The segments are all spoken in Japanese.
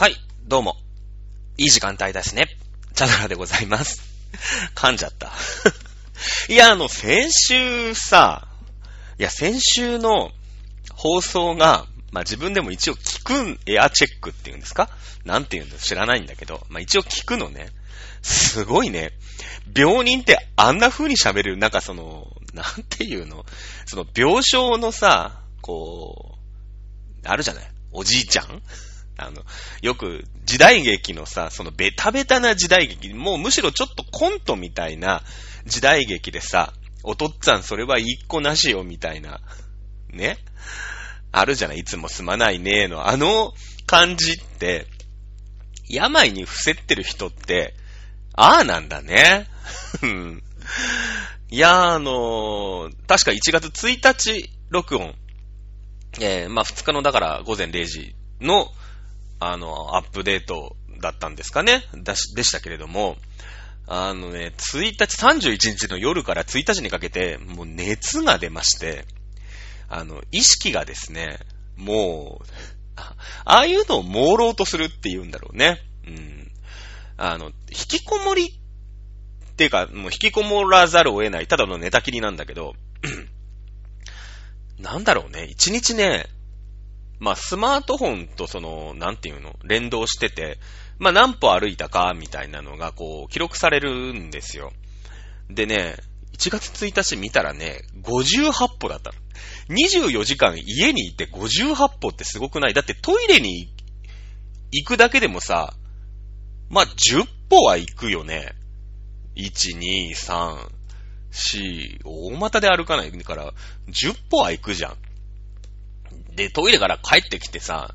はい、どうも。いい時間帯ですね。チャドラでございます。噛んじゃった。いや、あの、先週さ、いや、先週の放送が、まあ、自分でも一応聞くん、エアチェックっていうんですか？なんて言うんだ知らないんだけど、まあ、一応聞くのね。すごいね。病人ってあんな風に喋る、なんかその、なんていうの？その病床のさ、こう、あるじゃない？おじいちゃん？あの、よく時代劇のさ、そのベタベタな時代劇、もうむしろちょっとコントみたいな時代劇でさ、おとっつぁんそれは一個なしよみたいな、ね？あるじゃない？いつもすまないねーの。あの感じって、病に伏せってる人って、ああなんだね。いや、あのー確か1月1日録音。えー、まあ2日のだから午前0時の、あの、アップデートだったんですかね？だし、でしたけれども、あのね、1日、31日の夜から1日にかけて、もう熱が出まして、あの、意識がですね、もう、ああいうのを朦朧とするって言うんだろうね。うん。あの、引きこもりっていうか、もう引きこもらざるを得ない、ただの寝たきりなんだけど、なんだろうね、一日ね、まあ、スマートフォンとその、なんていうの、連動してて、まあ、何歩歩いたか、みたいなのが、こう、記録されるんですよ。でね、1月1日見たらね、58歩だったの。24時間家にいて58歩ってすごくない？だってトイレに行くだけでもさ、まあ、10歩は行くよね。1、2、3、4、大股で歩かないから、10歩は行くじゃん。で、トイレから帰ってきてさ、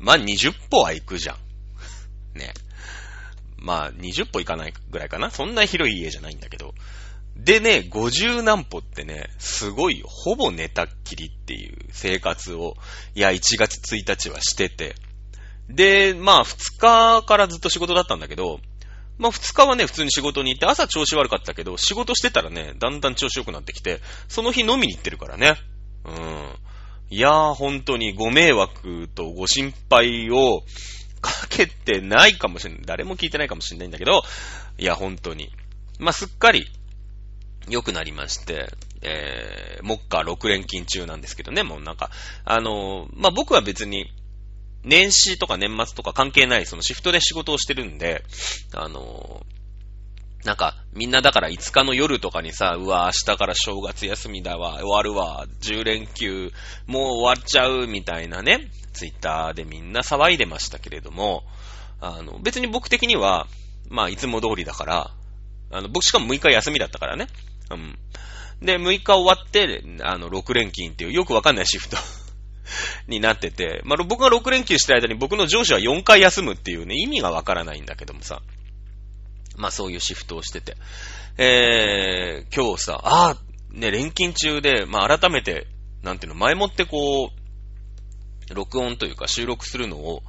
まあ、20歩は行くじゃん。ね。まあ、20歩行かないぐらいかな。そんな広い家じゃないんだけど。でね、50何歩ってね、すごい、ほぼ寝たっきりっていう生活を、いや、1月1日はしてて。で、まあ、2日からずっと仕事だったんだけど、まあ、2日はね、普通に仕事に行って、朝調子悪かったけど、仕事してたらね、だんだん調子良くなってきて、その日飲みに行ってるからね。うん。いやー、本当にご迷惑とご心配をかけてないかもしれない。誰も聞いてないかもしれないんだけど、いや、本当に。まあ、すっかり良くなりまして、えー、目下6連勤中なんですけどね、もうなんか、あのーまあ、僕は別に、年始とか年末とか関係ない、そのシフトで仕事をしてるんで、あのーなんか、みんなだから5日の夜とかにさ、うわ、明日から正月休みだわ、終わるわ、10連休、もう終わっちゃう、みたいなね、ツイッターでみんな騒いでましたけれども、あの、別に僕的には、まあ、いつも通りだから、あの、僕しかも6日休みだったからね。うん。で、6日終わって、あの、6連勤っていうよくわかんないシフト になってて、まあ、僕が6連休してる間に僕の上司は4回休むっていうね、意味がわからないんだけどもさ。まあそういうシフトをしてて。えー、今日さ、ああ、ね、連勤中で、まあ改めて、なんていうの、前もってこう、録音というか収録するのを、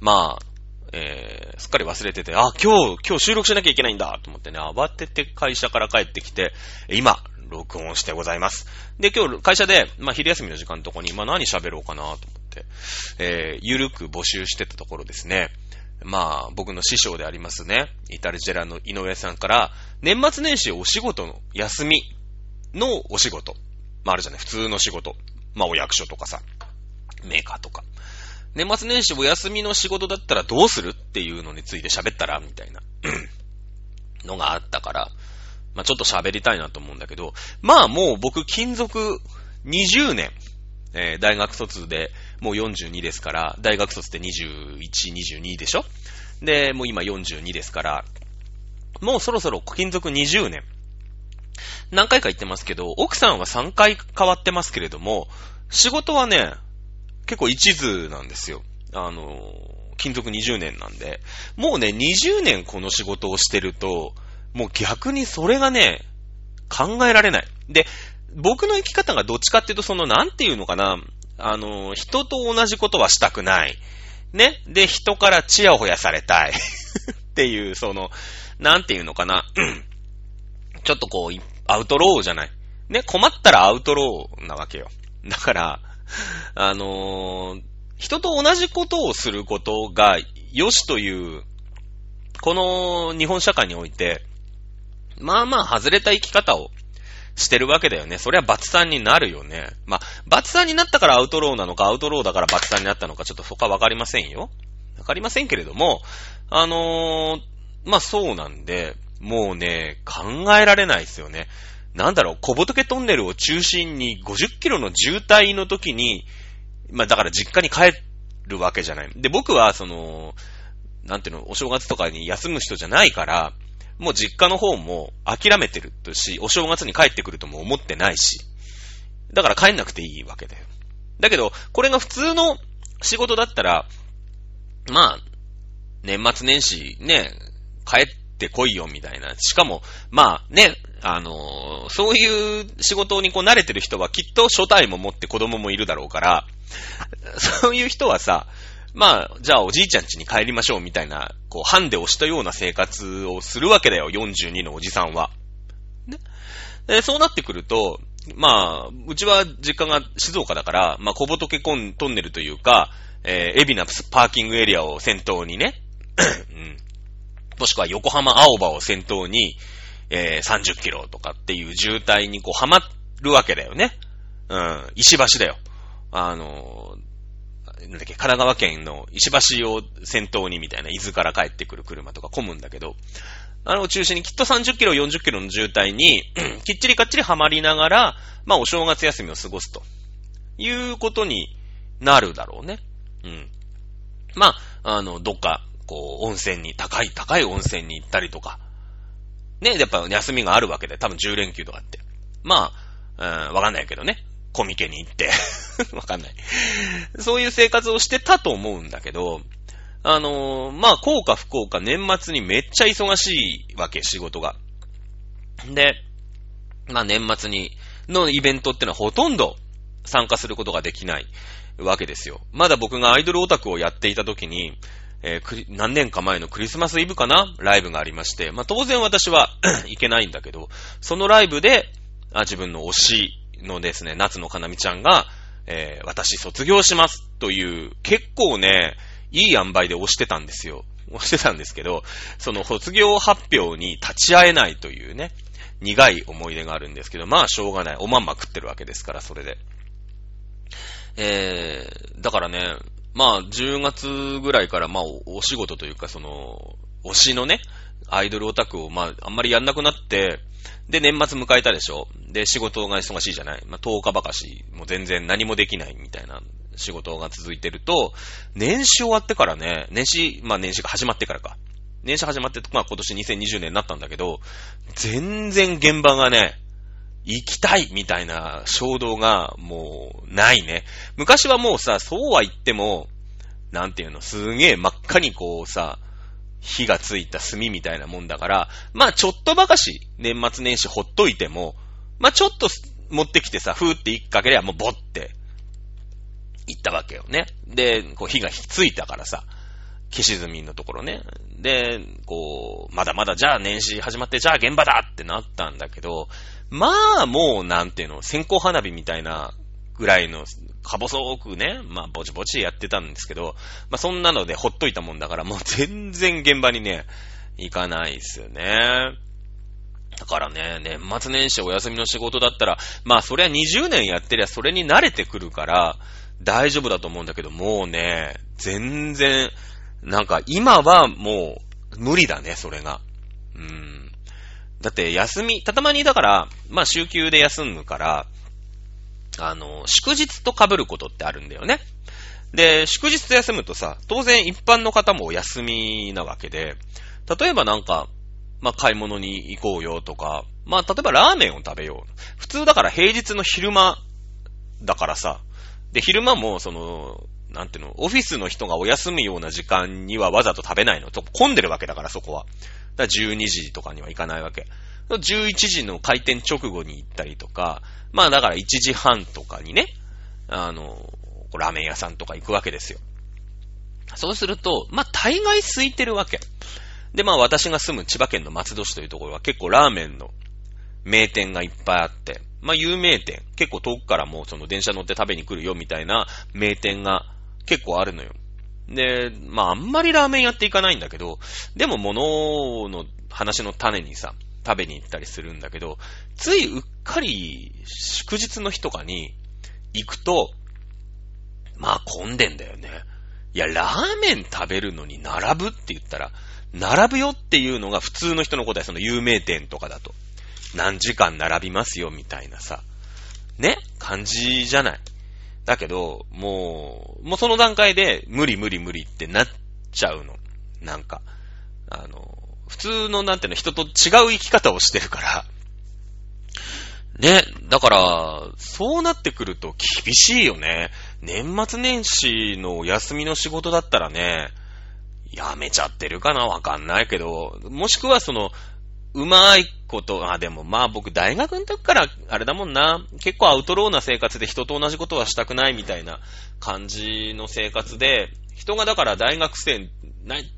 まあ、えー、すっかり忘れてて、あ、今日、今日収録しなきゃいけないんだと思ってね、慌てて会社から帰ってきて、今、録音してございます。で、今日会社で、まあ昼休みの時間のとこに、まあ何喋ろうかなと思って、えー、ゆるく募集してたところですね、まあ、僕の師匠でありますね、イタルジェラの井上さんから、年末年始お仕事の休みのお仕事。まああるじゃない、普通の仕事。まあお役所とかさ、メーカーとか。年末年始お休みの仕事だったらどうするっていうのについて喋ったらみたいな のがあったから、まあちょっと喋りたいなと思うんだけど、まあもう僕勤続20年、えー大学卒でもう42ですから、大学卒って21、22でしょ？で、もう今42ですから、もうそろそろ勤続20年。何回か言ってますけど、奥さんは3回変わってますけれども、仕事はね、結構一途なんですよ。あの、勤続20年なんで。もうね、20年この仕事をしてると、もう逆にそれがね、考えられない。で、僕の生き方がどっちかっていうと、その、なんていうのかな、あの、人と同じことはしたくない。ね？で、人からチヤホヤされたい。っていう、その、なんていうのかな。ちょっとこう、アウトローじゃない。ね、困ったらアウトローなわけよ。だから、あのー人と同じことをすることが良しという、この日本社会において、まあまあ外れた生き方をしてるわけだよね。そりゃバツさんになるよね。まあ、バツさんになったからアウトローなのか、アウトローだからバツさんになったのか、ちょっとそこはわかりませんよ。わかりませんけれども、あのー、まあそうなんで、もうね、考えられないですよね。なんだろう、小仏トンネルを中心に50キロの渋滞の時に、まあだから実家に帰るわけじゃない。で、僕はその、なんていうの、お正月とかに休む人じゃないから、もう実家の方も諦めてるし、お正月に帰ってくるとも思ってないし。だから帰んなくていいわけだよ。だけど、これが普通の仕事だったら、まあ、年末年始ね、帰ってこいよみたいな。しかも、まあね、あのー、そういう仕事にこう慣れてる人はきっと初代も持って子供もいるだろうから、そういう人はさ、まあ、じゃあおじいちゃん家に帰りましょうみたいな、こう、ハンデをしたような生活をするわけだよ、42のおじさんは。ね。で、そうなってくると、まあ、うちは実家が静岡だから、まあ、小仏コントンネルというか、えー、エビナプスパーキングエリアを先頭にね、うん。もしくは横浜青葉を先頭に、えー、30キロとかっていう渋滞にこう、はまるわけだよね。うん。石橋だよ。あのなんだっけ、神奈川県の石橋を先頭にみたいな、伊豆から帰ってくる車とか混むんだけど、あの中心にきっと30キロ、40キロの渋滞に、きっちりかっちりはまりながら、まあお正月休みを過ごすと。いうことになるだろうね。うん。まあ、あの、どっか、こう、温泉に、高い、高い温泉に行ったりとか。ね、やっぱ休みがあるわけで、多分10連休とかって。まあ、うん、わかんないけどね。コミケに行って。わかんない。そういう生活をしてたと思うんだけど、あのー、まあ、効果不幸か年末にめっちゃ忙しいわけ、仕事が。で、まあ、年末に、のイベントってのはほとんど参加することができないわけですよ。まだ僕がアイドルオタクをやっていた時に、えー、何年か前のクリスマスイブかな？ライブがありまして、まあ、当然私は 行けないんだけど、そのライブで、あ自分の推しのですね、夏のかなみちゃんが、えー、私卒業しますという、結構ね、いい塩梅で押してたんですよ。押してたんですけど、その卒業発表に立ち会えないというね、苦い思い出があるんですけど、まあしょうがない。おまんま食ってるわけですから、それで。えー、だからね、まあ10月ぐらいからまあお仕事というかその、推しのね、アイドルオタクをまああんまりやんなくなって、で、年末迎えたでしょ？で、仕事が忙しいじゃない？まあ、10日ばかし、もう全然何もできないみたいな仕事が続いてると、年始終わってからね、年始、まあ年始が始まってからか。年始始まって、まあ今年2020年になったんだけど、全然現場がね、行きたいみたいな衝動がもうないね。昔はもうさ、そうは言っても、なんていうの、すげえ真っ赤にこうさ、火がついた炭みたいなもんだから、まあちょっとばかし年末年始ほっといても、まあちょっと持ってきてさ、ふーって一かけりゃもうボって行ったわけよね。で、こう火がついたからさ、消し炭のところね。で、こう、まだまだじゃあ年始始まってじゃあ現場だってなったんだけど、まあもうなんていうの、線香花火みたいなぐらいのか細くね、まあ、ぼちぼちやってたんですけど、まあ、そんなのでほっといたもんだから、もう全然現場にね、行かないですよね。だからね、年末年始お休みの仕事だったら、まあ、そりゃ20年やってりゃそれに慣れてくるから、大丈夫だと思うんだけど、もうね、全然、なんか今はもう無理だね、それが。うーん。だって休み、たたまにだから、まあ週休で休むから、あの、祝日と被ることってあるんだよね。で、祝日休むとさ、当然一般の方もお休みなわけで、例えばなんか、まあ、買い物に行こうよとか、まあ、例えばラーメンを食べよう。普通だから平日の昼間だからさ、で、昼間もその、なんていうの、オフィスの人がお休むような時間にはわざと食べないの。と混んでるわけだから、そこは。だから12時とかには行かないわけ。11時の開店直後に行ったりとか、まあだから1時半とかにね、あの、ラーメン屋さんとか行くわけですよ。そうすると、まあ大概空いてるわけ。で、まあ私が住む千葉県の松戸市というところは結構ラーメンの名店がいっぱいあって、まあ有名店、結構遠くからもうその電車乗って食べに来るよみたいな名店が結構あるのよ。で、まああんまりラーメン屋って行かないんだけど、でも物の話の種にさ、食べに行ったりするんだけど、ついうっかり祝日の日とかに行くと、まあ混んでんだよね。いや、ラーメン食べるのに並ぶって言ったら、並ぶよっていうのが普通の人の答え、その有名店とかだと。何時間並びますよみたいなさ。ね？感じじゃない？だけど、もう、もうその段階で無理無理無理ってなっちゃうの。なんか、あの、普通のなんていうの人と違う生き方をしてるから。ね、だから、そうなってくると厳しいよね。年末年始のお休みの仕事だったらね、やめちゃってるかなわかんないけど、もしくはその、うまいこと、あ、でもまあ僕大学の時からあれだもんな、結構アウトローな生活で人と同じことはしたくないみたいな感じの生活で、人がだから大学生、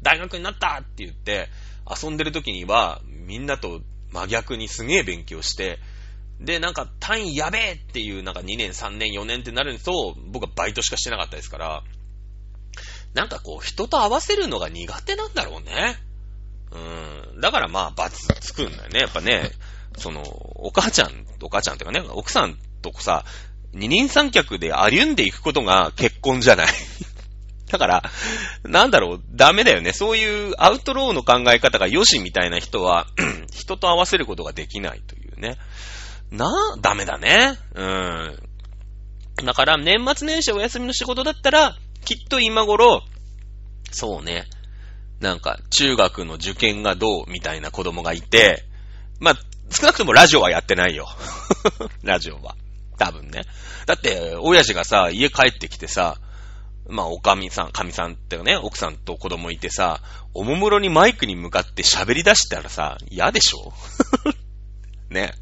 大学になったって言って遊んでる時にはみんなと真逆にすげえ勉強して、で、なんか単位やべえっていうなんか2年、3年、4年ってなると僕はバイトしかしてなかったですから、なんかこう人と合わせるのが苦手なんだろうね。うん。だからまあ、罰つくんだよね。やっぱね、その、お母ちゃん、お母ちゃんっていうかね、奥さんとこさ、二人三脚で歩んでいくことが結婚じゃない。だから、なんだろう、ダメだよね。そういうアウトローの考え方が良しみたいな人は、人と合わせることができないというね。な、ダメだね。うん。だから、年末年始お休みの仕事だったら、きっと今頃、そうね、なんか、中学の受験がどうみたいな子供がいて、まあ、少なくともラジオはやってないよ。ラジオは。多分ね。だって、親父がさ、家帰ってきてさ、まあ、おかみさん、かみさんってね、奥さんと子供いてさ、おもむろにマイクに向かって喋り出したらさ、嫌でしょ？ね。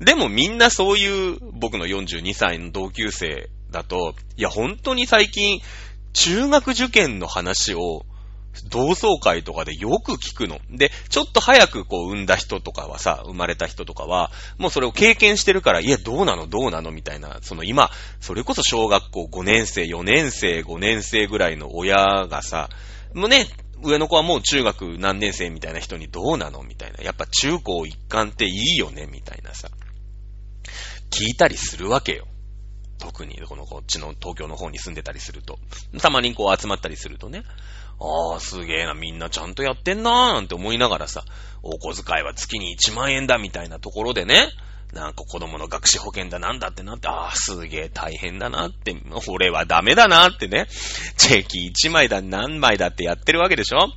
でもみんなそういう僕の42歳の同級生だと、いや本当に最近中学受験の話を同窓会とかでよく聞くの。で、ちょっと早くこう産んだ人とかはさ、生まれた人とかは、もうそれを経験してるから、いや、どうなの？どうなの？みたいな、その今、それこそ小学校5年生、4年生、5年生ぐらいの親がさ、もうね、上の子はもう中学何年生みたいな人にどうなの？みたいな。やっぱ中高一貫っていいよね？みたいなさ。聞いたりするわけよ。特に、このこっちの東京の方に住んでたりすると。たまにこう集まったりするとね。ああ、すげえな、みんなちゃんとやってんなーなんて思いながらさ、お小遣いは月に1万円だみたいなところでね、なんか子供の学資保険だなんだってなって、ああ、すげえ大変だなって、俺はダメだなってね、チェキ1枚だ何枚だってやってるわけでしょ？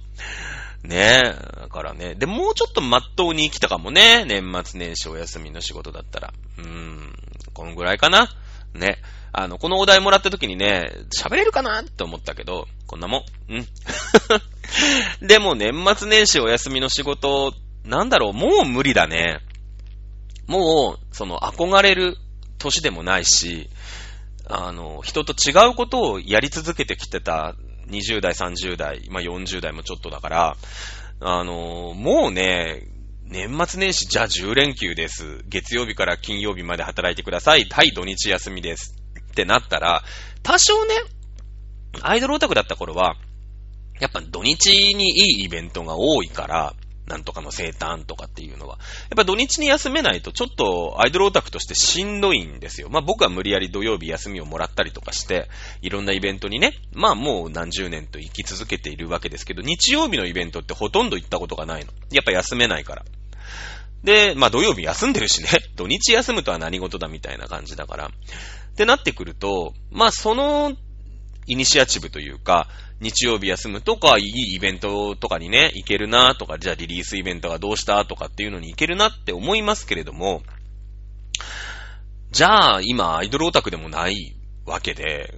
ねえ、だからね。で、もうちょっとまっとうに生きたかもね。年末年始お休みの仕事だったら。うーん、このぐらいかな。ね。あの、このお題もらった時にね、喋れるかなって思ったけど、こんなもん。うん。でも年末年始お休みの仕事、なんだろう、もう無理だね。もう、その、憧れる年でもないし、あの、人と違うことをやり続けてきてた20代、30代、まあ、40代もちょっとだから、あの、もうね、年末年始、じゃあ10連休です。月曜日から金曜日まで働いてください。はい、土日休みです。ってなったら、多少ね、アイドルオタクだった頃は、やっぱ土日にいいイベントが多いから、なんとかの生誕とかっていうのは。やっぱ土日に休めないとちょっとアイドルオタクとしてしんどいんですよ。まあ僕は無理やり土曜日休みをもらったりとかして、いろんなイベントにね、まあもう何十年と生き続けているわけですけど、日曜日のイベントってほとんど行ったことがないの。やっぱ休めないから。で、まあ土曜日休んでるしね、土日休むとは何事だみたいな感じだから。ってなってくると、まあそのイニシアチブというか、日曜日休むとか、いいイベントとかにね、行けるなとか、じゃあリリースイベントがどうしたとかっていうのに行けるなって思いますけれども、じゃあ今アイドルオタクでもないわけで、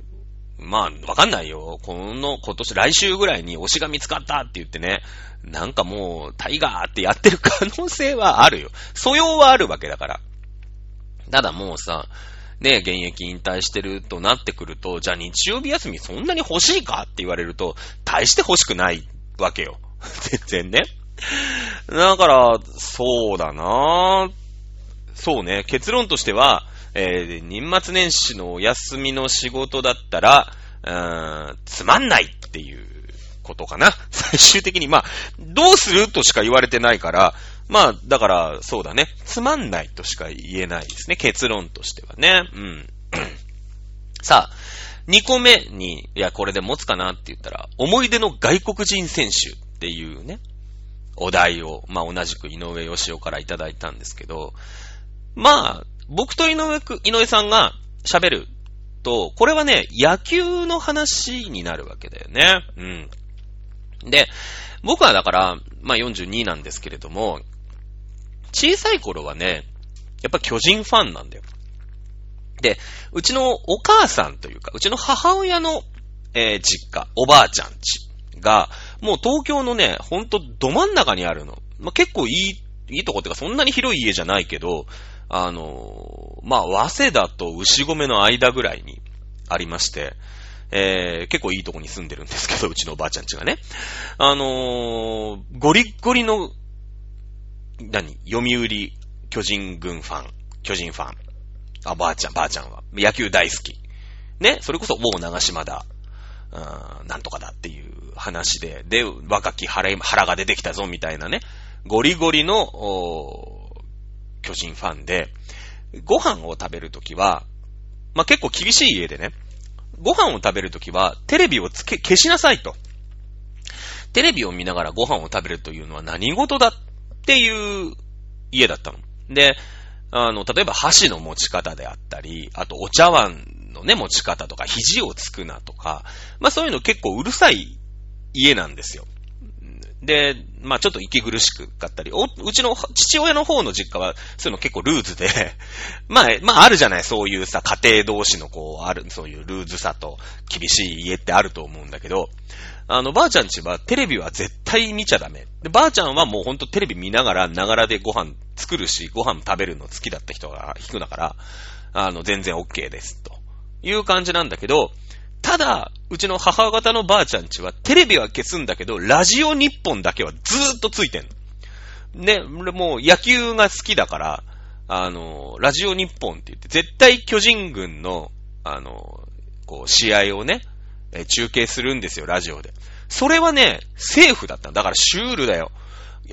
まあ、わかんないよ。この、今年、来週ぐらいに推しが見つかったって言ってね、なんかもう、タイガーってやってる可能性はあるよ。素養はあるわけだから。ただもうさ、ね、現役引退してるとなってくると、じゃあ日曜日休みそんなに欲しいかって言われると、大して欲しくないわけよ。全然ね。だから、そうだなぁそうね、結論としては、えー、年末年始のお休みの仕事だったら、うーん、つまんないっていうことかな。最終的に、まあ、どうするとしか言われてないから、まあ、だから、そうだね。つまんないとしか言えないですね。結論としてはね。うん。さあ、2個目に、いや、これで持つかなって言ったら、思い出の外国人選手っていうね、お題を、まあ、同じく井上義雄からいただいたんですけど、まあ、僕と井上く、井上さんが喋ると、これはね、野球の話になるわけだよね。うん。で、僕はだから、まあ42なんですけれども、小さい頃はね、やっぱ巨人ファンなんだよ。で、うちのお母さんというか、うちの母親の、えー、実家、おばあちゃんちが、もう東京のね、ほんとど真ん中にあるの。まあ、結構いい、いいとこっていうか、そんなに広い家じゃないけど、あの、まあ、早稲田と牛込の間ぐらいにありまして、えー、結構いいとこに住んでるんですけど、うちのおばあちゃんちがね。あのー、ゴリッゴリの、何読売巨人軍ファン、巨人ファン。あ、ばあちゃん、ばあちゃんは。野球大好き。ね、それこそ、もう長島だ。うん、なんとかだっていう話で、で、若き腹腹が出てきたぞ、みたいなね。ゴリゴリの、巨人ファンで、ご飯を食べるときは、まあ、結構厳しい家でね、ご飯を食べるときは、テレビをつけ、消しなさいと。テレビを見ながらご飯を食べるというのは何事だっていう家だったの。で、あの、例えば箸の持ち方であったり、あとお茶碗のね、持ち方とか、肘をつくなとか、まあそういうの結構うるさい家なんですよ。で、まあちょっと息苦しくかったり、お、うちの父親の方の実家は、そういうの結構ルーズで まあ、まああるじゃない、そういうさ、家庭同士のこう、ある、そういうルーズさと厳しい家ってあると思うんだけど、あの、ばあちゃんちはテレビは絶対見ちゃダメ。で、ばあちゃんはもうほんとテレビ見ながら、ながらでご飯作るし、ご飯食べるの好きだった人が引くだから、あの、全然 OK です、という感じなんだけど、ただ、うちの母方のばあちゃんちは、テレビは消すんだけど、ラジオ日本だけはずーっとついてんの。ね、もう野球が好きだから、あの、ラジオ日本って言って、絶対巨人軍の、あの、こう、試合をね、中継するんですよ、ラジオで。それはね、セーフだっただからシュールだよ。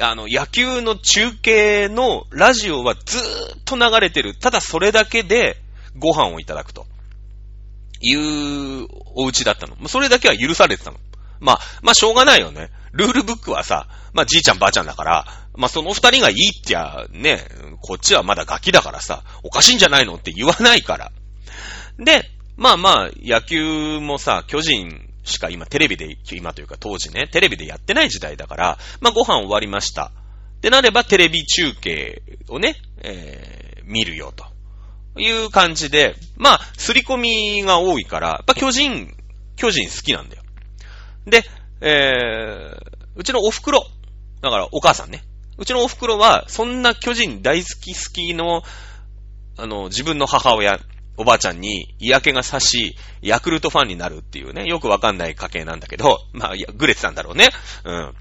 あの、野球の中継のラジオはずーっと流れてる。ただそれだけでご飯をいただくと。いうお家だったの。それだけは許されてたの。まあ、まあ、しょうがないよね。ルールブックはさ、まあ、じいちゃんばあちゃんだから、まあ、その二人がいいってや、ね、こっちはまだガキだからさ、おかしいんじゃないのって言わないから。で、まあまあ、野球もさ、巨人しか今テレビで、今というか当時ね、テレビでやってない時代だから、まあご飯終わりました。ってなればテレビ中継をね、えー、見るよと。いう感じで、まあ、すり込みが多いから、やっぱ巨人、巨人好きなんだよ。で、えー、うちのお袋、だからお母さんね。うちのお袋は、そんな巨人大好き好きの、あの、自分の母親、おばあちゃんに嫌気がさし、ヤクルトファンになるっていうね、よくわかんない家系なんだけど、まあ、ぐれてたんだろうね。うん。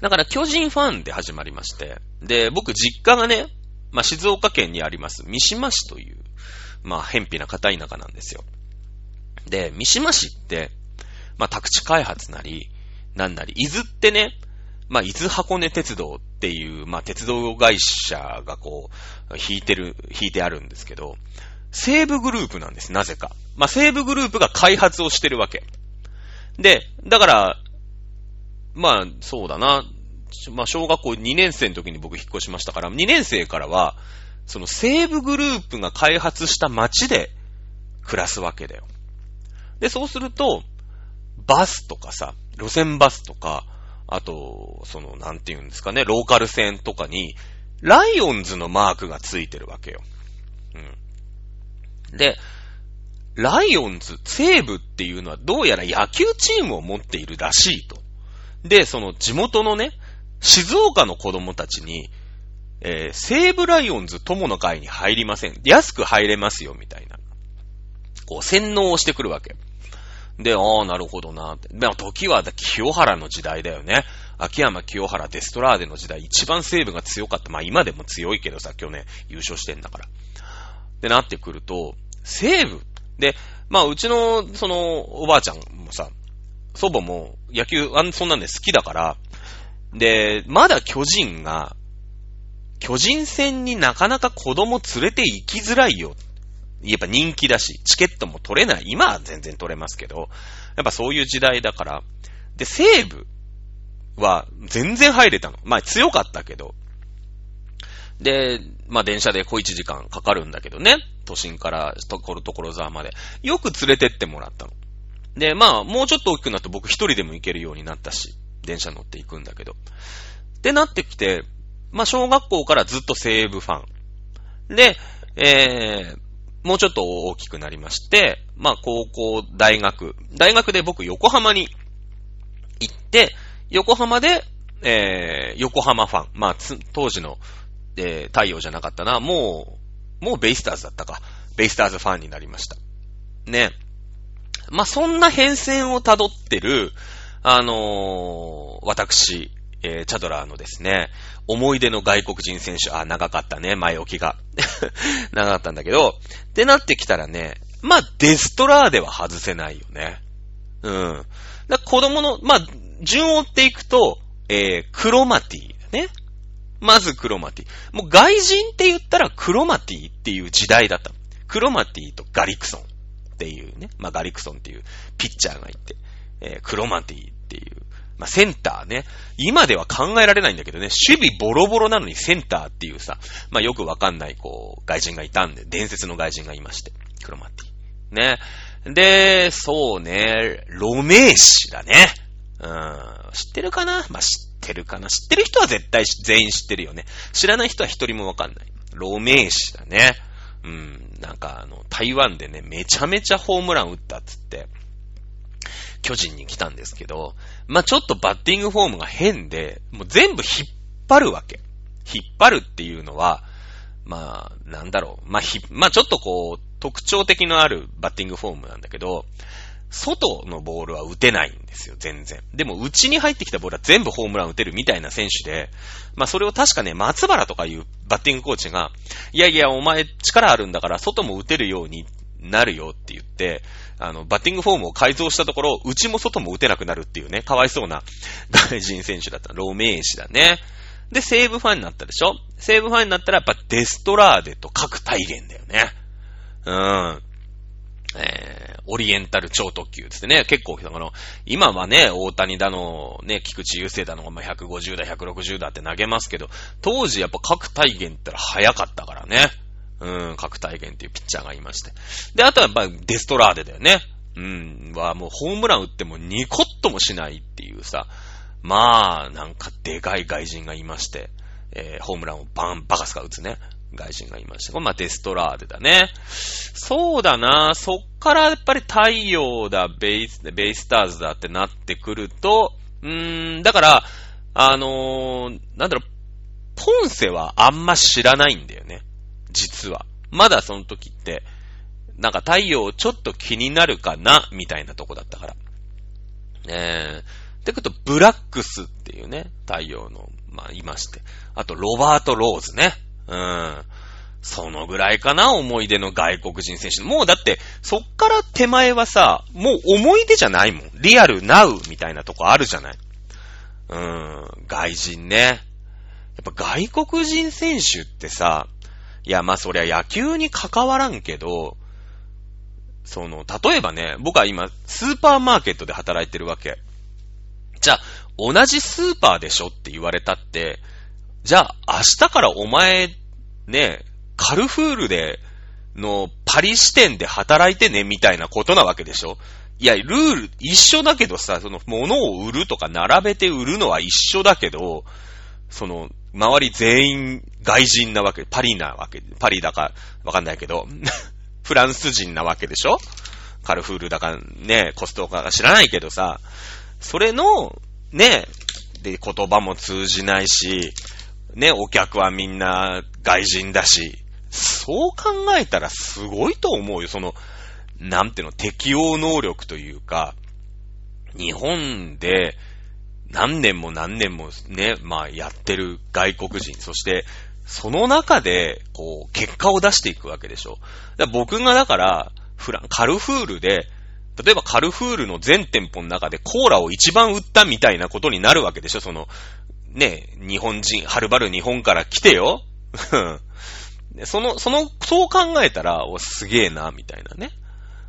だから巨人ファンで始まりまして、で、僕実家がね、まあ、静岡県にあります三島市という、まあ、偏僻な片田舎なんですよ。で、三島市って、まあ、宅地開発なり、なんなり、伊豆ってね、まあ、伊豆箱根鉄道っていう、まあ、鉄道会社がこう、引いてる、引いてあるんですけど、西部グループなんです、なぜか。まあ、西部グループが開発をしてるわけ。で、だから、まあ、そうだな。まあ、小学校2年生の時に僕引っ越しましたから、2年生からは、その西部グループが開発した街で暮らすわけだよ。で、そうすると、バスとかさ、路線バスとか、あと、その、なんて言うんですかね、ローカル線とかに、ライオンズのマークがついてるわけよ。うん。で、ライオンズ、西部っていうのはどうやら野球チームを持っているらしいと。で、その地元のね、静岡の子供たちに、えー、西武ライオンズ友の会に入りません。安く入れますよ、みたいな。こう、洗脳をしてくるわけ。で、ああ、なるほどな。でも、時は清原の時代だよね。秋山清原デストラーデの時代、一番西武が強かった。まあ今でも強いけどさ、去年優勝してんだから。で、なってくると、西武で、まあうちの、その、おばあちゃんもさ、祖母も野球、あん、そんなんで好きだから、で、まだ巨人が、巨人戦になかなか子供連れて行きづらいよ。やっぱ人気だし、チケットも取れない。今は全然取れますけど、やっぱそういう時代だから。で、西武は全然入れたの。まあ強かったけど。で、まあ電車で小1時間かかるんだけどね。都心からところ所沢まで。よく連れてってもらったの。で、まあもうちょっと大きくなって僕一人でも行けるようになったし、電車乗って行くんだけど。ってなってきて、まあ小学校からずっと西武ファン。で、えー、もうちょっと大きくなりまして、まあ高校、大学。大学で僕横浜に行って、横浜で、えー、横浜ファン。まあ、当時の、えー、太陽じゃなかったな。もう、もうベイスターズだったか。ベイスターズファンになりました。ね。まあ、そんな変遷を辿ってる、あのー、私、えー、チャドラーのですね、思い出の外国人選手、あ、長かったね、前置きが。長かったんだけど、ってなってきたらね、まあ、デストラーでは外せないよね。うん。だ子供の、まあ、順を追っていくと、えー、クロマティね。まずクロマティ。もう外人って言ったらクロマティっていう時代だった。クロマティとガリクソンっていうね。まあ、ガリクソンっていうピッチャーがいて、えー、クロマティっていう、まあ、センターね。今では考えられないんだけどね、守備ボロボロなのにセンターっていうさ、まあ、よくわかんない、こう、外人がいたんで、伝説の外人がいまして、クロマティ。ね。で、そうね、ロメーシだね。うん、知ってるかな？まあ、知ってるかな？知ってる人は絶対全員知ってるよね。知らない人は一人もわかんない。ロメーシだね。うん、なんかあの、台湾でね、めちゃめちゃホームラン打ったっつって、巨人に来たんですけど、まあ、ちょっとバッティングフォームが変で、もう全部引っ張るわけ。引っ張るっていうのは、まあ、なんだろう。まあ、ひ、まあ、ちょっとこう、特徴的のあるバッティングフォームなんだけど、外のボールは打てないんですよ、全然。でも、内に入ってきたボールは全部ホームラン打てるみたいな選手で、まあ、それを確かね、松原とかいうバッティングコーチが、いやいや、お前力あるんだから、外も打てるようにっなるよって言って、あの、バッティングフォームを改造したところ、内も外も打てなくなるっていうね、かわいそうな 外人選手だった。ロメーシだね。で、西武ファンになったでしょ？西武ファンになったらやっぱデストラーデと各体現だよね。うん。えー、オリエンタル超特急ですね。結構、あの、今はね、大谷だの、ね、菊池雄星だのが、ま150だ、160だって投げますけど、当時やっぱ各体現ったら早かったからね。うん、各体現っていうピッチャーがいまして。で、あとはやっぱデストラーデだよね。うん、はもうホームラン打ってもニコッともしないっていうさ、まあ、なんかでかい外人がいまして、えー、ホームランをバン、バカスカ打つね。外人がいました。これまあデストラーデだね。そうだな、そっからやっぱり太陽だ、ベイス、ベイスターズだってなってくると、うーん、だから、あのー、なんだろう、ポンセはあんま知らないんだよね。実は。まだその時って、なんか太陽ちょっと気になるかな、みたいなとこだったから。えー、てくと、ブラックスっていうね、太陽の、まあ、いまして。あと、ロバート・ローズね。うん。そのぐらいかな、思い出の外国人選手。もうだって、そっから手前はさ、もう思い出じゃないもん。リアル、ナウみたいなとこあるじゃない。うーん、外人ね。やっぱ外国人選手ってさ、いや、まあそりゃ野球に関わらんけど、その、例えばね、僕は今、スーパーマーケットで働いてるわけ。じゃあ、同じスーパーでしょって言われたって、じゃあ、明日からお前ね、カルフールで、のパリ支店で働いてね、みたいなことなわけでしょいや、ルール一緒だけどさ、その物を売るとか並べて売るのは一緒だけど、その、周り全員外人なわけ、パリなわけ、パリだかわかんないけど、フランス人なわけでしょ？カルフールだかね、コストか知らないけどさ、それの、ね、で、言葉も通じないし、ね、お客はみんな外人だし、そう考えたらすごいと思うよ。その、なんていうの、適応能力というか、日本で何年も何年もね、まあやってる外国人、そしてその中で、こう、結果を出していくわけでしょ。僕がだから、フラン、カルフールで、例えばカルフールの全店舗の中でコーラを一番売ったみたいなことになるわけでしょその、ね、日本人、はるばる日本から来てよ。その、その、そう考えたら、お、すげえな、みたいなね。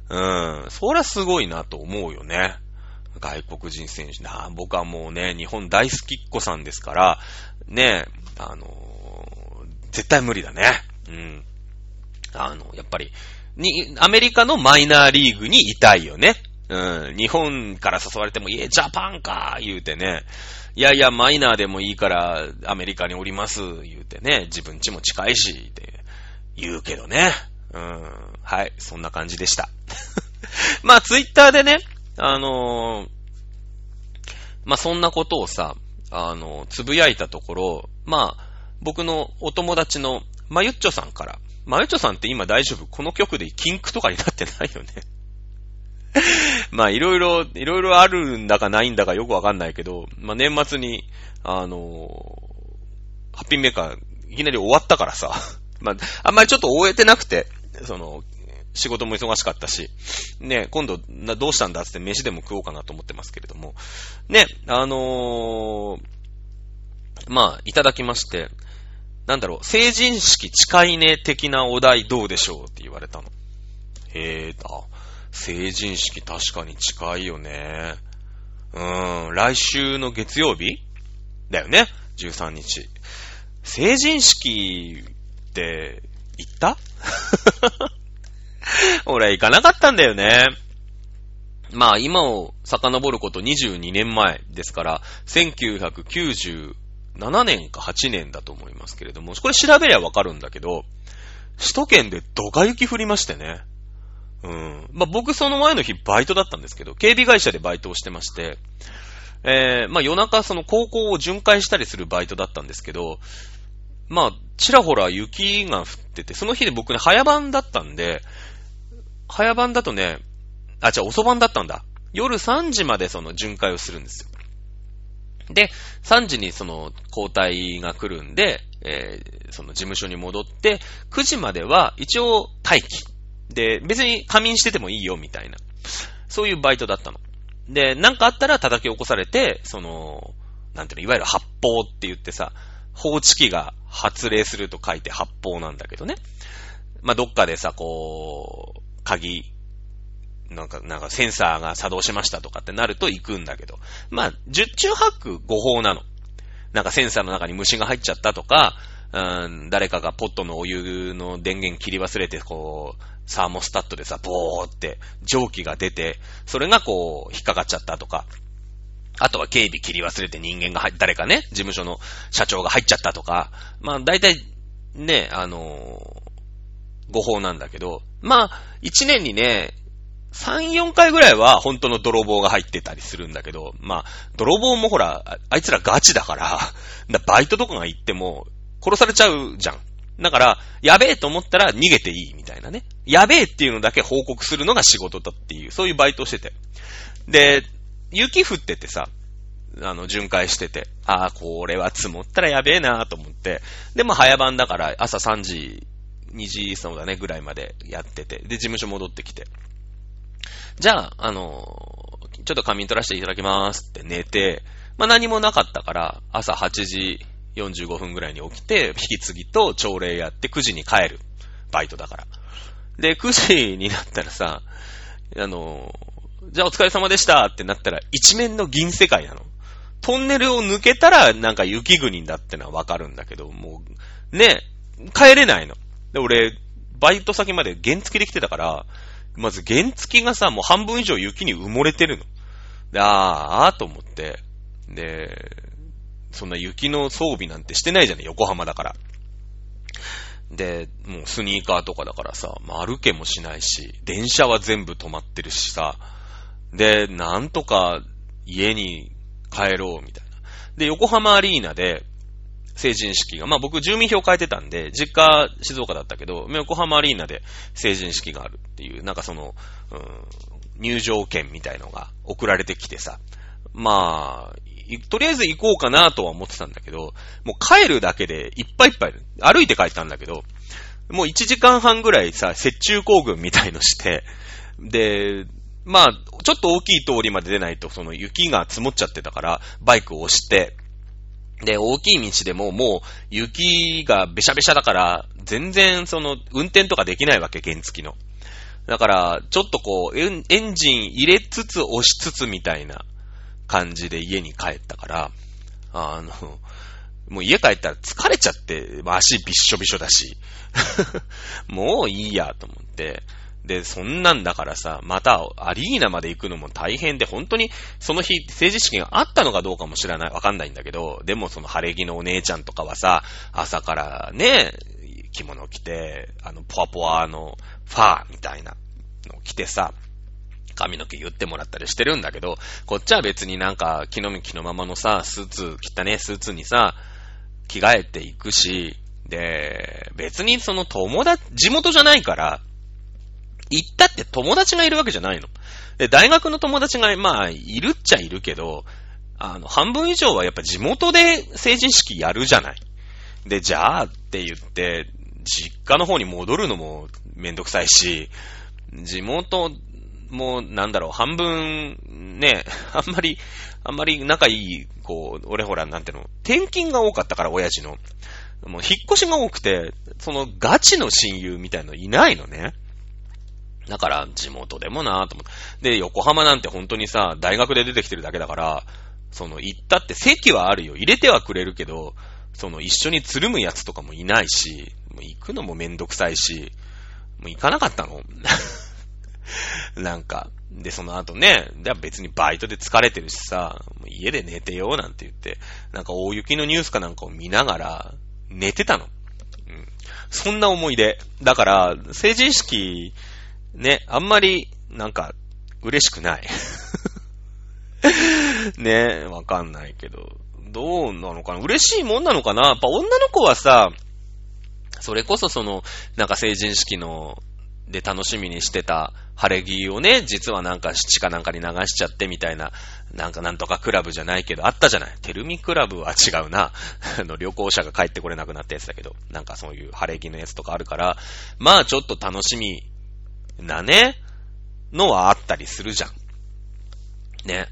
うん。そりゃすごいなと思うよね。外国人選手な。僕はもうね、日本大好きっ子さんですから、ね、あの、絶対無理だね。うん。あの、やっぱり、に、アメリカのマイナーリーグにいたいよね。うん。日本から誘われても、いえ、ジャパンか言うてね。いやいや、マイナーでもいいから、アメリカにおります、言うてね。自分家も近いし、って言うけどね。うん。はい。そんな感じでした。まあ、ツイッターでね、あのー、まあ、そんなことをさ、あの、つぶやいたところ、まあ、僕のお友達のまゆっちょさんから、まゆっちょさんって今大丈夫？この曲でキンクとかになってないよね。まあ、いろいろ、いろいろあるんだかないんだかよくわかんないけど、まあ、年末に、あのー、ハッピーメーカー、いきなり終わったからさ、まあ、あんまりちょっと終えてなくて、その、仕事も忙しかったし、ね、今度、どうしたんだって飯でも食おうかなと思ってますけれども、ね、あのー、まあ、いただきまして、なんだろう、成人式近いね的なお題どうでしょうって言われたの。へえ、あ、成人式確かに近いよね。うーん、来週の月曜日？だよね。13日。成人式って行った？俺行かなかったんだよね。まあ今を遡ること22年前ですから、1998 7年か8年だと思いますけれども、これ調べりゃわかるんだけど、首都圏でドカ雪降りましてね。うん。まあ僕その前の日バイトだったんですけど、警備会社でバイトをしてまして、えー、まあ夜中その高校を巡回したりするバイトだったんですけど、まあ、ちらほら雪が降ってて、その日で僕ね、早番だったんで、早番だとね、あ、じゃあ遅番だったんだ。夜3時までその巡回をするんですよ。で、3時にその交代が来るんで、えー、その事務所に戻って、9時までは一応待機。で、別に仮眠しててもいいよ、みたいな。そういうバイトだったの。で、なんかあったら叩き起こされて、その、なんていうの、いわゆる発砲って言ってさ、放置機が発令すると書いて発砲なんだけどね。まあ、どっかでさ、こう、鍵、なんか、なんかセンサーが作動しましたとかってなると行くんだけど。まあ、十中八九誤報なの。なんかセンサーの中に虫が入っちゃったとか、うん、誰かがポットのお湯の電源切り忘れて、こう、サーモスタットでさ、ボーって蒸気が出て、それがこう、引っかかっちゃったとか、あとは警備切り忘れて人間が入っ、誰かね、事務所の社長が入っちゃったとか、まあ大体、ね、あのー、誤報なんだけど、まあ、一年にね、3、4回ぐらいは本当の泥棒が入ってたりするんだけど、まあ、泥棒もほら、あいつらガチだから、だバイトとかが行っても殺されちゃうじゃん。だから、やべえと思ったら逃げていいみたいなね。やべえっていうのだけ報告するのが仕事だっていう、そういうバイトをしてて。で、雪降っててさ、あの、巡回してて、ああ、これは積もったらやべえなと思って、で、も早番だから朝3時、2時、そうだね、ぐらいまでやってて、で、事務所戻ってきて、じゃあ、あの、ちょっと仮眠取らせていただきますって寝て、まあ、何もなかったから、朝8時45分ぐらいに起きて、引き継ぎと朝礼やって9時に帰る。バイトだから。で、9時になったらさ、あの、じゃあお疲れ様でしたってなったら一面の銀世界なの。トンネルを抜けたらなんか雪国だってのはわかるんだけど、もう、ね、帰れないの。で、俺、バイト先まで原付で来てたから、まず原付きがさ、もう半分以上雪に埋もれてるの。で、あーあーと思って、で、そんな雪の装備なんてしてないじゃね横浜だから。で、もうスニーカーとかだからさ、歩けもしないし、電車は全部止まってるしさ、で、なんとか家に帰ろうみたいな。で、横浜アリーナで成人式が、まあ僕住民票変えてたんで、実家静岡だったけど、横浜アリーナで成人式があるっていう、なんかその、うん、入場券みたいのが送られてきてさ、まあ、とりあえず行こうかなとは思ってたんだけど、もう帰るだけでいっぱいいっぱい、歩いて帰ったんだけど、もう1時間半ぐらいさ、雪中行軍みたいのして、で、まあ、ちょっと大きい通りまで出ないと、その雪が積もっちゃってたから、バイクを押して、で、大きい道でももう雪がべしゃべしゃだから、全然その運転とかできないわけ、原付きの。だから、ちょっとこうエン、エンジン入れつつ押しつつみたいな感じで家に帰ったから、あの、もう家帰ったら疲れちゃって、足びっしょびしょだし、もういいやと思って、で、そんなんだからさ、またアリーナまで行くのも大変で、本当にその日政治資金があったのかどうかも知らない、わかんないんだけど、でもその晴れ着のお姉ちゃんとかはさ、朝からね、着物着て、あの、ポワポワのファーみたいなの着てさ、髪の毛言ってもらったりしてるんだけど、こっちは別になんか、気の身気のままのさ、スーツ、着たね、スーツにさ、着替えていくし、で、別にその友達、地元じゃないから、行ったって友達がいるわけじゃないの。で、大学の友達が、まあ、いるっちゃいるけど、あの、半分以上はやっぱ地元で成人式やるじゃない。で、じゃあって言って、実家の方に戻るのもめんどくさいし、地元もなんだろう、半分、ね、あんまり、あんまり仲いい、こう、俺ほら、なんていうの、転勤が多かったから、親父の。もう、引っ越しが多くて、その、ガチの親友みたいのいないのね。だから、地元でもなぁと思って。で、横浜なんて本当にさ、大学で出てきてるだけだから、その、行ったって席はあるよ。入れてはくれるけど、その、一緒につるむやつとかもいないし、もう行くのもめんどくさいし、もう行かなかったの なんか、で、その後ね、で別にバイトで疲れてるしさ、家で寝てよなんて言って、なんか大雪のニュースかなんかを見ながら、寝てたの。うん。そんな思い出。だから、成人式、ね、あんまり、なんか、嬉しくない。ね、わかんないけど。どうなのかな？嬉しいもんなのかな？やっぱ女の子はさ、それこそその、なんか成人式の、で楽しみにしてた晴れ着をね、実はなんか七かなんかに流しちゃってみたいな、なんかなんとかクラブじゃないけど、あったじゃない？テルミクラブは違うな。あの、旅行者が帰ってこれなくなったやつだけど、なんかそういう晴れ着のやつとかあるから、まあちょっと楽しみなね、のはあったりするじゃん。ね。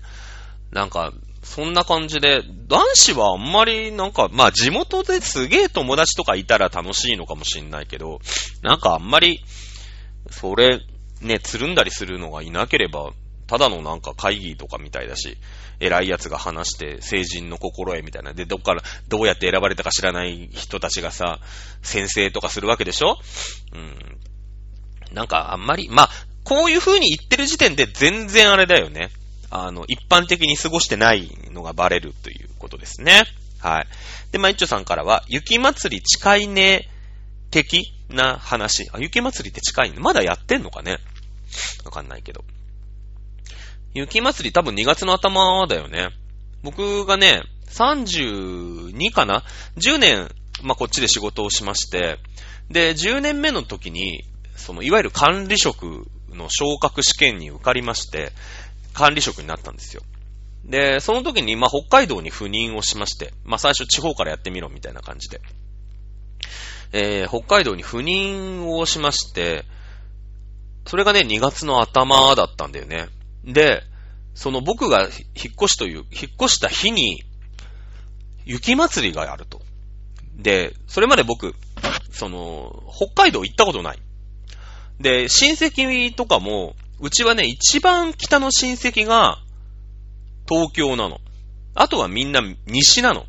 なんか、そんな感じで、男子はあんまりなんか、まあ地元ですげえ友達とかいたら楽しいのかもしんないけど、なんかあんまり、それ、ね、つるんだりするのがいなければ、ただのなんか会議とかみたいだし、偉い奴が話して成人の心得みたいな。で、どっからどうやって選ばれたか知らない人たちがさ、先生とかするわけでしょ？うん。なんかあんまり、まあ、こういう風に言ってる時点で全然あれだよね。あの、一般的に過ごしてないのがバレるということですね。はい。で、まあ、一丁さんからは、雪祭り近いね、的な話。あ、雪祭りって近いね。まだやってんのかね？わかんないけど。雪祭り多分2月の頭だよね。僕がね、32かな ?10 年、まあ、こっちで仕事をしまして、で、10年目の時に、その、いわゆる管理職の昇格試験に受かりまして、管理職になったんですよ。で、その時に、まあ、北海道に赴任をしまして、まあ、最初地方からやってみろみたいな感じで。えー、北海道に赴任をしまして、それがね、2月の頭だったんだよね。で、その僕が引っ越しという、引っ越した日に、雪祭りがあると。で、それまで僕、その、北海道行ったことない。で、親戚とかも、うちはね、一番北の親戚が、東京なの。あとはみんな西なの。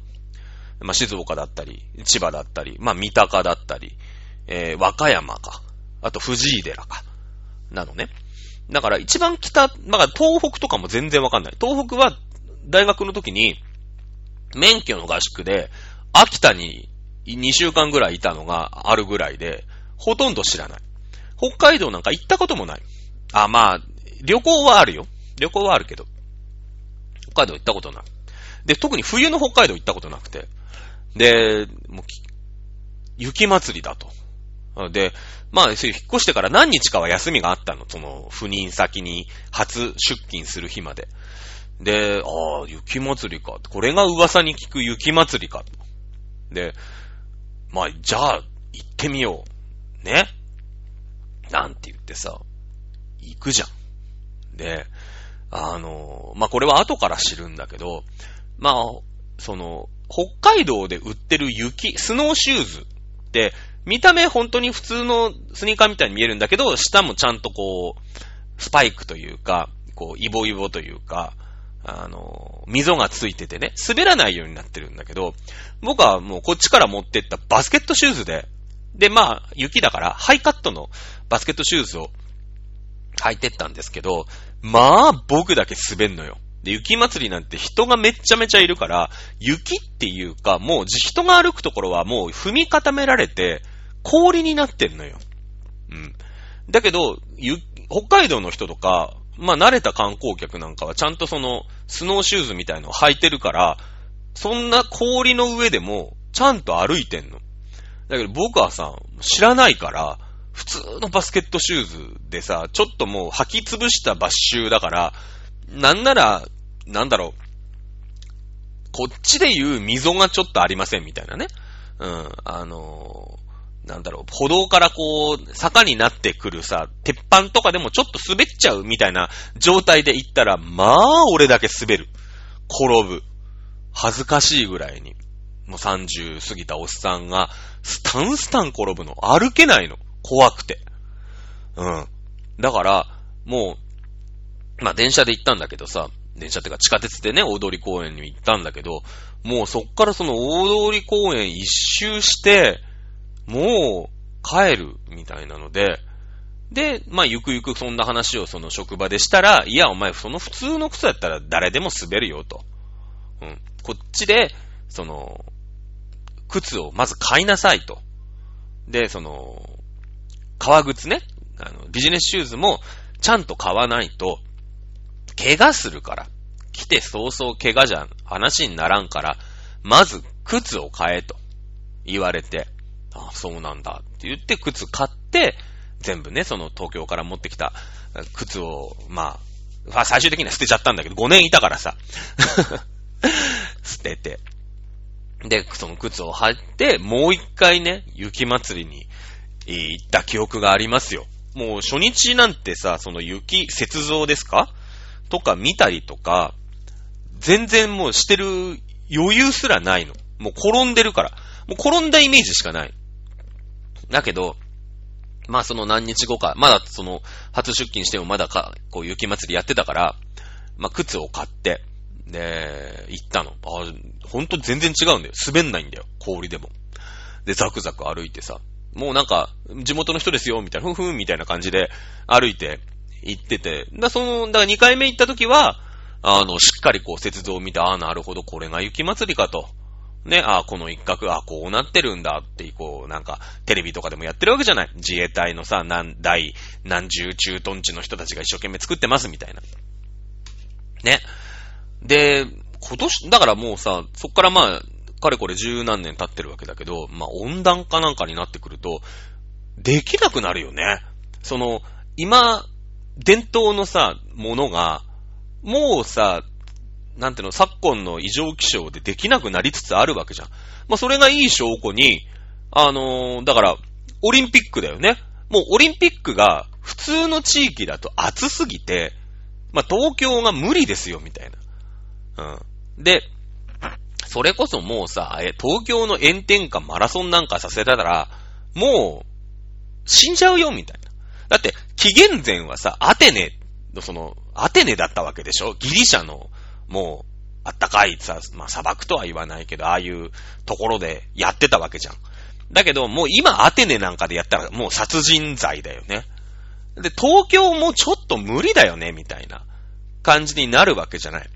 まあ、静岡だったり、千葉だったり、まあ、三鷹だったり、えー、和歌山か。あと、藤井寺か。なのね。だから一番北、まあ、東北とかも全然わかんない。東北は大学の時に免許の合宿で秋田に2週間ぐらいいたのがあるぐらいで、ほとんど知らない。北海道なんか行ったこともない。あ、まあ、旅行はあるよ。旅行はあるけど。北海道行ったことない。で、特に冬の北海道行ったことなくて。で、もう、雪祭りだと。で、まあ、引っ越してから何日かは休みがあったの。その、赴任先に初出勤する日まで。で、ああ、雪祭りか。これが噂に聞く雪祭りか。で、まあ、じゃあ、行ってみよう。ね。なんて言ってさ、行くじゃん。で、あの、まあ、これは後から知るんだけど、まあ、その、北海道で売ってる雪、スノーシューズって、見た目本当に普通のスニーカーみたいに見えるんだけど、下もちゃんとこう、スパイクというか、こう、イボイボというか、あの、溝がついててね、滑らないようになってるんだけど、僕はもうこっちから持ってったバスケットシューズで、で、まあ、雪だから、ハイカットのバスケットシューズを履いてったんですけど、まあ、僕だけ滑んのよ。で、雪祭りなんて人がめっちゃめちゃいるから、雪っていうか、もう人が歩くところはもう踏み固められて、氷になってんのよ。うん。だけど、北海道の人とか、まあ慣れた観光客なんかはちゃんとその、スノーシューズみたいのを履いてるから、そんな氷の上でも、ちゃんと歩いてんの。だけど僕はさ、知らないから、普通のバスケットシューズでさ、ちょっともう履き潰したバッシュだから、なんなら、なんだろう、こっちで言う溝がちょっとありませんみたいなね。うん、あのー、なんだろう、歩道からこう、坂になってくるさ、鉄板とかでもちょっと滑っちゃうみたいな状態で行ったら、まあ、俺だけ滑る。転ぶ。恥ずかしいぐらいに。もう30過ぎたおっさんが、スタンスタン転ぶの。歩けないの。怖くて。うん。だから、もう、まあ、電車で行ったんだけどさ、電車ってか地下鉄でね、大通公園に行ったんだけど、もうそっからその大通公園一周して、もう帰るみたいなので、で、まあ、ゆくゆくそんな話をその職場でしたら、いや、お前、その普通の靴だったら誰でも滑るよと。うん。こっちで、その、靴をまず買いなさいと。で、その、革靴ね、あの、ビジネスシューズもちゃんと買わないと、怪我するから。来て早々怪我じゃん、話にならんから、まず靴を買えと言われて、ああ、そうなんだって言って靴買って、全部ね、その東京から持ってきた靴を、まあ、最終的には捨てちゃったんだけど、5年いたからさ。捨てて。で、その靴を履いて、もう一回ね、雪祭りに行った記憶がありますよ。もう初日なんてさ、その雪、雪像ですか？とか見たりとか、全然もうしてる余裕すらないの。もう転んでるから。もう転んだイメージしかない。だけど、まあその何日後か、まだその初出勤してもまだか、こう雪祭りやってたから、まあ靴を買って、で、行ったの。あ、ほんと全然違うんだよ。滑んないんだよ。氷でも。で、ザクザク歩いてさ。もうなんか、地元の人ですよ、みたいな、ふんふんみたいな感じで歩いて行ってて。だその、だから2回目行った時は、あの、しっかりこう、雪像を見て、ああ、なるほど、これが雪祭りかと。ね、ああ、この一角、ああ、こうなってるんだって、こう、なんか、テレビとかでもやってるわけじゃない。自衛隊のさ、何大、何十駐屯地の人たちが一生懸命作ってます、みたいな。ね。で、今年、だからもうさ、そっからまあ、かれこれ十何年経ってるわけだけど、まあ温暖化なんかになってくると、できなくなるよね。その、今、伝統のさ、ものが、もうさ、なんていうの、昨今の異常気象でできなくなりつつあるわけじゃん。まあそれがいい証拠に、あのー、だから、オリンピックだよね。もうオリンピックが普通の地域だと暑すぎて、まあ東京が無理ですよ、みたいな。うん。で、それこそもうさ、え、東京の炎天下マラソンなんかさせたら、もう、死んじゃうよ、みたいな。だって、紀元前はさ、アテネその、アテネだったわけでしょ？ギリシャの、もう、あったかいさ、まあ砂漠とは言わないけど、ああいうところでやってたわけじゃん。だけど、もう今アテネなんかでやったらもう殺人罪だよね。で、東京もちょっと無理だよね、みたいな感じになるわけじゃない。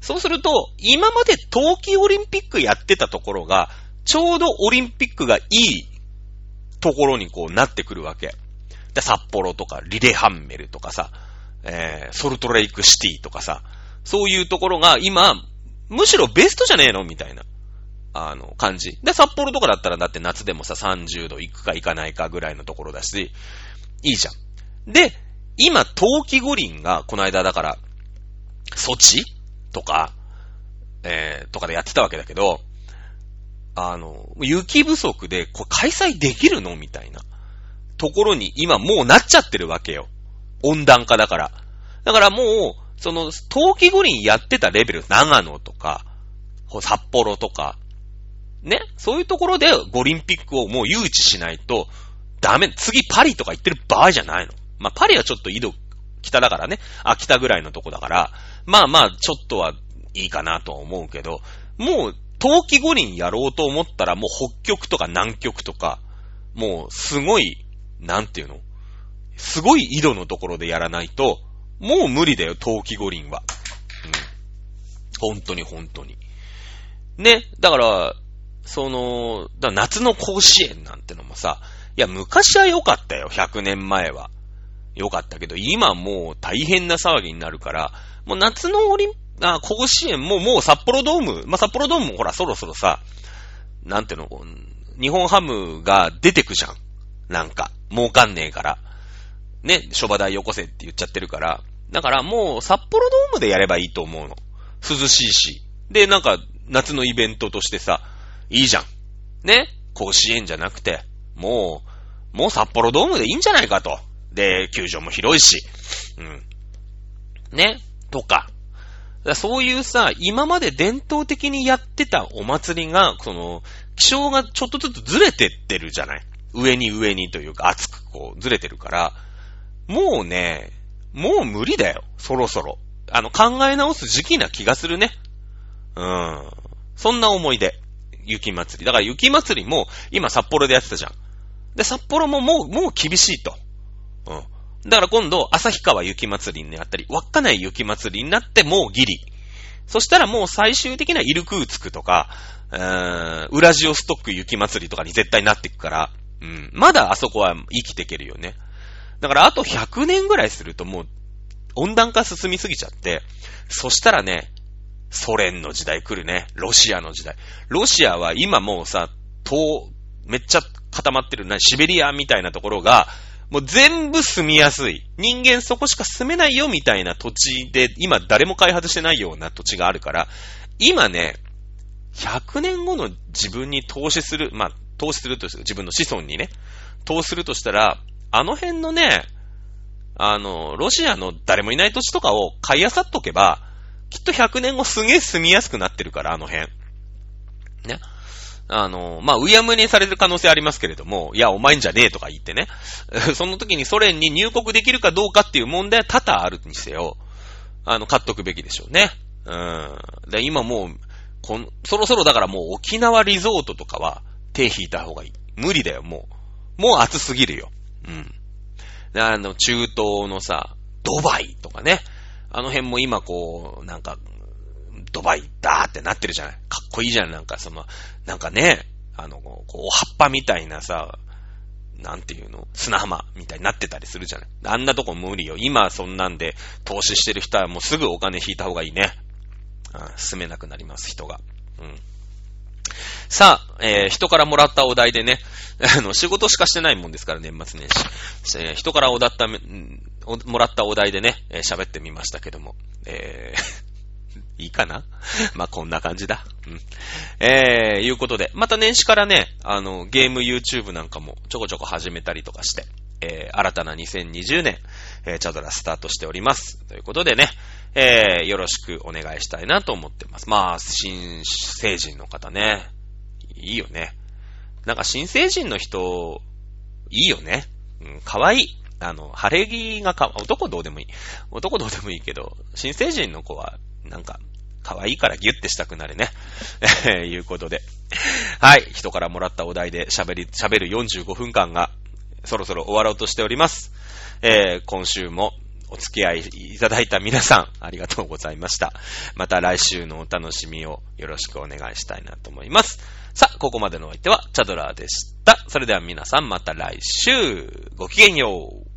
そうすると、今まで冬季オリンピックやってたところが、ちょうどオリンピックがいいところにこうなってくるわけ。で、札幌とか、リレハンメルとかさ、えー、ソルトレイクシティとかさ、そういうところが今、むしろベストじゃねえのみたいな、あの、感じ。で、札幌とかだったらだって夏でもさ、30度行くか行かないかぐらいのところだし、いいじゃん。で、今、冬季五輪が、この間だから、ソチとか、えー、とかでやってたわけだけど、あの、雪不足で、これ開催できるのみたいなところに今もうなっちゃってるわけよ。温暖化だから。だからもう、その、冬季五輪やってたレベル、長野とか、札幌とか、ね、そういうところで五輪ピックをもう誘致しないと、ダメ、次パリとか行ってる場合じゃないの。まあ、パリはちょっと緯度、北だからね。あ、北ぐらいのとこだから、まあまあ、ちょっとはいいかなとは思うけど、もう、冬季五輪やろうと思ったら、もう北極とか南極とか、もう、すごい、なんていうの？すごい緯度のところでやらないと、もう無理だよ、冬季五輪は。うん。本当に本当に。ね。だから、その、だ夏の甲子園なんてのもさ、いや、昔は良かったよ、100年前は。良かったけど、今もう大変な騒ぎになるから、もう夏のオリン、あ、甲子園ももう札幌ドーム、まあ、札幌ドームもほらそろそろさ、なんていうの、日本ハムが出てくじゃん。なんか、儲かんねえから。ね、諸場代よこせって言っちゃってるから。だからもう札幌ドームでやればいいと思うの。涼しいし。で、なんか、夏のイベントとしてさ、いいじゃん。ね甲子園じゃなくて、もう、もう札幌ドームでいいんじゃないかと。で、球場も広いし。うん。ね？とか。かそういうさ、今まで伝統的にやってたお祭りが、その、気象がちょっとずつずれてってるじゃない？上に上にというか、熱くこうずれてるから、もうね、もう無理だよ。そろそろ。あの、考え直す時期な気がするね。うん。そんな思い出。雪祭り。だから雪祭りも、今札幌でやってたじゃん。で、札幌ももう、もう厳しいと。うん。だから今度、旭川雪祭りになったり、稚内雪祭りになってもうギリ。そしたらもう最終的にはイルクーツクとか、うーん、ウラジオストック雪祭りとかに絶対なっていくから、うん。まだあそこは生きていけるよね。だからあと100年ぐらいするともう、温暖化進みすぎちゃって、そしたらね、ソ連の時代来るね。ロシアの時代。ロシアは今もうさ、東、めっちゃ固まってるな、シベリアみたいなところが、もう全部住みやすい。人間そこしか住めないよみたいな土地で、今誰も開発してないような土地があるから、今ね、100年後の自分に投資する、まあ、投資するとして、自分の子孫にね、投資するとしたら、あの辺のね、あの、ロシアの誰もいない土地とかを買い漁っとけば、きっと100年後すげえ住みやすくなってるから、あの辺。ね。あの、まあ、うやむにされる可能性ありますけれども、いや、お前んじゃねえとか言ってね。その時にソ連に入国できるかどうかっていう問題は多々あるにせよ、あの、買っとくべきでしょうね。うん。で、今もう、こん、そろそろだからもう沖縄リゾートとかは手引いた方がいい。無理だよ、もう。もう暑すぎるよ。うん。あの、中東のさ、ドバイとかね。あの辺も今こう、なんか、ドバイだーってなってるじゃないかっこいいじゃん、なんかその、なんかね、あの、こう、葉っぱみたいなさ、なんていうの？砂浜みたいになってたりするじゃないあんなとこ無理よ。今そんなんで投資してる人はもうすぐお金引いた方がいいね。住めなくなります、人が。うん。さあ、えー、人からもらったお題でね、あの、仕事しかしてないもんですから、年末年始。えー、人からおだった、もらったお題でね、喋、ってみましたけども。えーいいかな？ま、こんな感じだ。うん。えー、いうことで、また年始からね、あの、ゲーム YouTube なんかもちょこちょこ始めたりとかして、えー、新たな2020年、えー、チャドラスタートしております。ということでね、えー、よろしくお願いしたいなと思ってます。まあ、新成人の方ね、いいよね。なんか新成人の人、いいよね。うん、かわいい。あの、晴れ着がか、男どうでもいい。男どうでもいいけど、新成人の子は、なんか、可愛いからギュッてしたくなるね。え いうことで。はい。人からもらったお題で喋り、喋る45分間がそろそろ終わろうとしております。えー、今週もお付き合いいただいた皆さん、ありがとうございました。また来週のお楽しみをよろしくお願いしたいなと思います。さあ、ここまでのお相手はチャドラーでした。それでは皆さんまた来週、ごきげんよう。